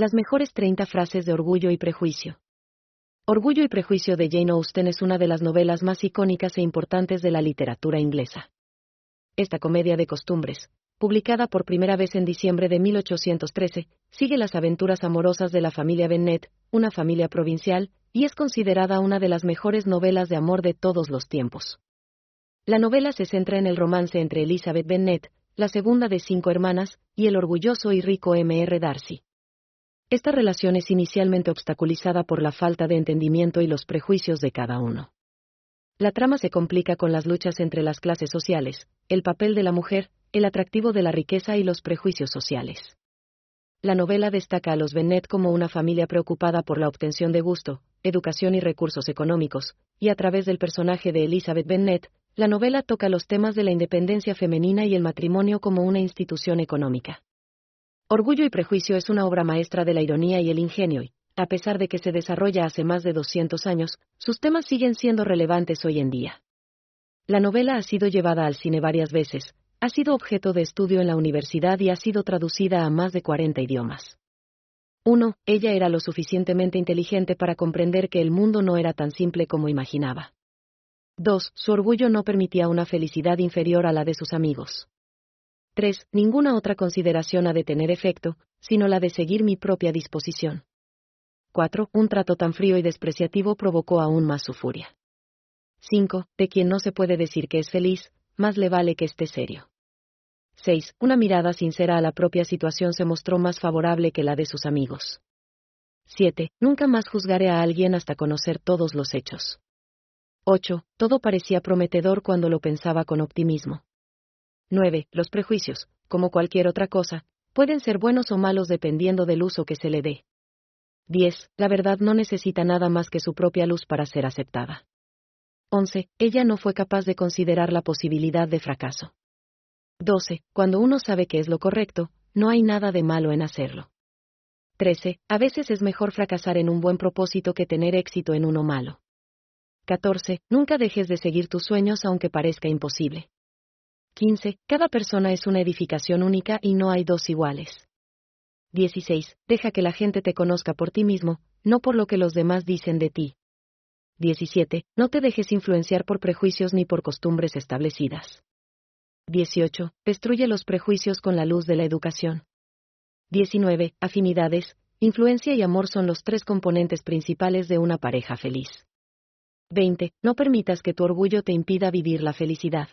Las mejores 30 frases de Orgullo y Prejuicio. Orgullo y Prejuicio de Jane Austen es una de las novelas más icónicas e importantes de la literatura inglesa. Esta comedia de costumbres, publicada por primera vez en diciembre de 1813, sigue las aventuras amorosas de la familia Bennet, una familia provincial, y es considerada una de las mejores novelas de amor de todos los tiempos. La novela se centra en el romance entre Elizabeth Bennet, la segunda de cinco hermanas, y el orgulloso y rico M.R. Darcy. Esta relación es inicialmente obstaculizada por la falta de entendimiento y los prejuicios de cada uno. La trama se complica con las luchas entre las clases sociales, el papel de la mujer, el atractivo de la riqueza y los prejuicios sociales. La novela destaca a los Bennet como una familia preocupada por la obtención de gusto, educación y recursos económicos, y a través del personaje de Elizabeth Bennet, la novela toca los temas de la independencia femenina y el matrimonio como una institución económica. Orgullo y Prejuicio es una obra maestra de la ironía y el ingenio y, a pesar de que se desarrolla hace más de 200 años, sus temas siguen siendo relevantes hoy en día. La novela ha sido llevada al cine varias veces, ha sido objeto de estudio en la universidad y ha sido traducida a más de 40 idiomas. 1. Ella era lo suficientemente inteligente para comprender que el mundo no era tan simple como imaginaba. 2. Su orgullo no permitía una felicidad inferior a la de sus amigos. 3. Ninguna otra consideración ha de tener efecto, sino la de seguir mi propia disposición. 4. Un trato tan frío y despreciativo provocó aún más su furia. 5. De quien no se puede decir que es feliz, más le vale que esté serio. 6. Una mirada sincera a la propia situación se mostró más favorable que la de sus amigos. 7. Nunca más juzgaré a alguien hasta conocer todos los hechos. 8. Todo parecía prometedor cuando lo pensaba con optimismo. 9. Los prejuicios, como cualquier otra cosa, pueden ser buenos o malos dependiendo del uso que se le dé. 10. La verdad no necesita nada más que su propia luz para ser aceptada. 11. Ella no fue capaz de considerar la posibilidad de fracaso. 12. Cuando uno sabe que es lo correcto, no hay nada de malo en hacerlo. 13. A veces es mejor fracasar en un buen propósito que tener éxito en uno malo. 14. Nunca dejes de seguir tus sueños aunque parezca imposible. 15. Cada persona es una edificación única y no hay dos iguales. 16. Deja que la gente te conozca por ti mismo, no por lo que los demás dicen de ti. 17. No te dejes influenciar por prejuicios ni por costumbres establecidas. 18. Destruye los prejuicios con la luz de la educación. 19. Afinidades, influencia y amor son los tres componentes principales de una pareja feliz. 20. No permitas que tu orgullo te impida vivir la felicidad.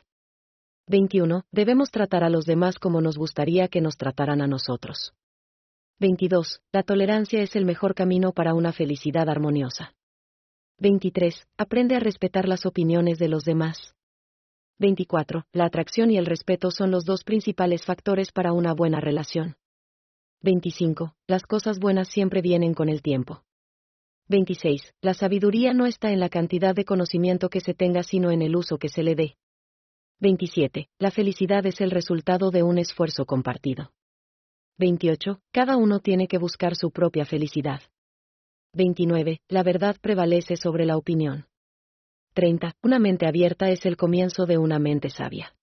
21. Debemos tratar a los demás como nos gustaría que nos trataran a nosotros. 22. La tolerancia es el mejor camino para una felicidad armoniosa. 23. Aprende a respetar las opiniones de los demás. 24. La atracción y el respeto son los dos principales factores para una buena relación. 25. Las cosas buenas siempre vienen con el tiempo. 26. La sabiduría no está en la cantidad de conocimiento que se tenga sino en el uso que se le dé. 27. La felicidad es el resultado de un esfuerzo compartido. 28. Cada uno tiene que buscar su propia felicidad. 29. La verdad prevalece sobre la opinión. 30. Una mente abierta es el comienzo de una mente sabia.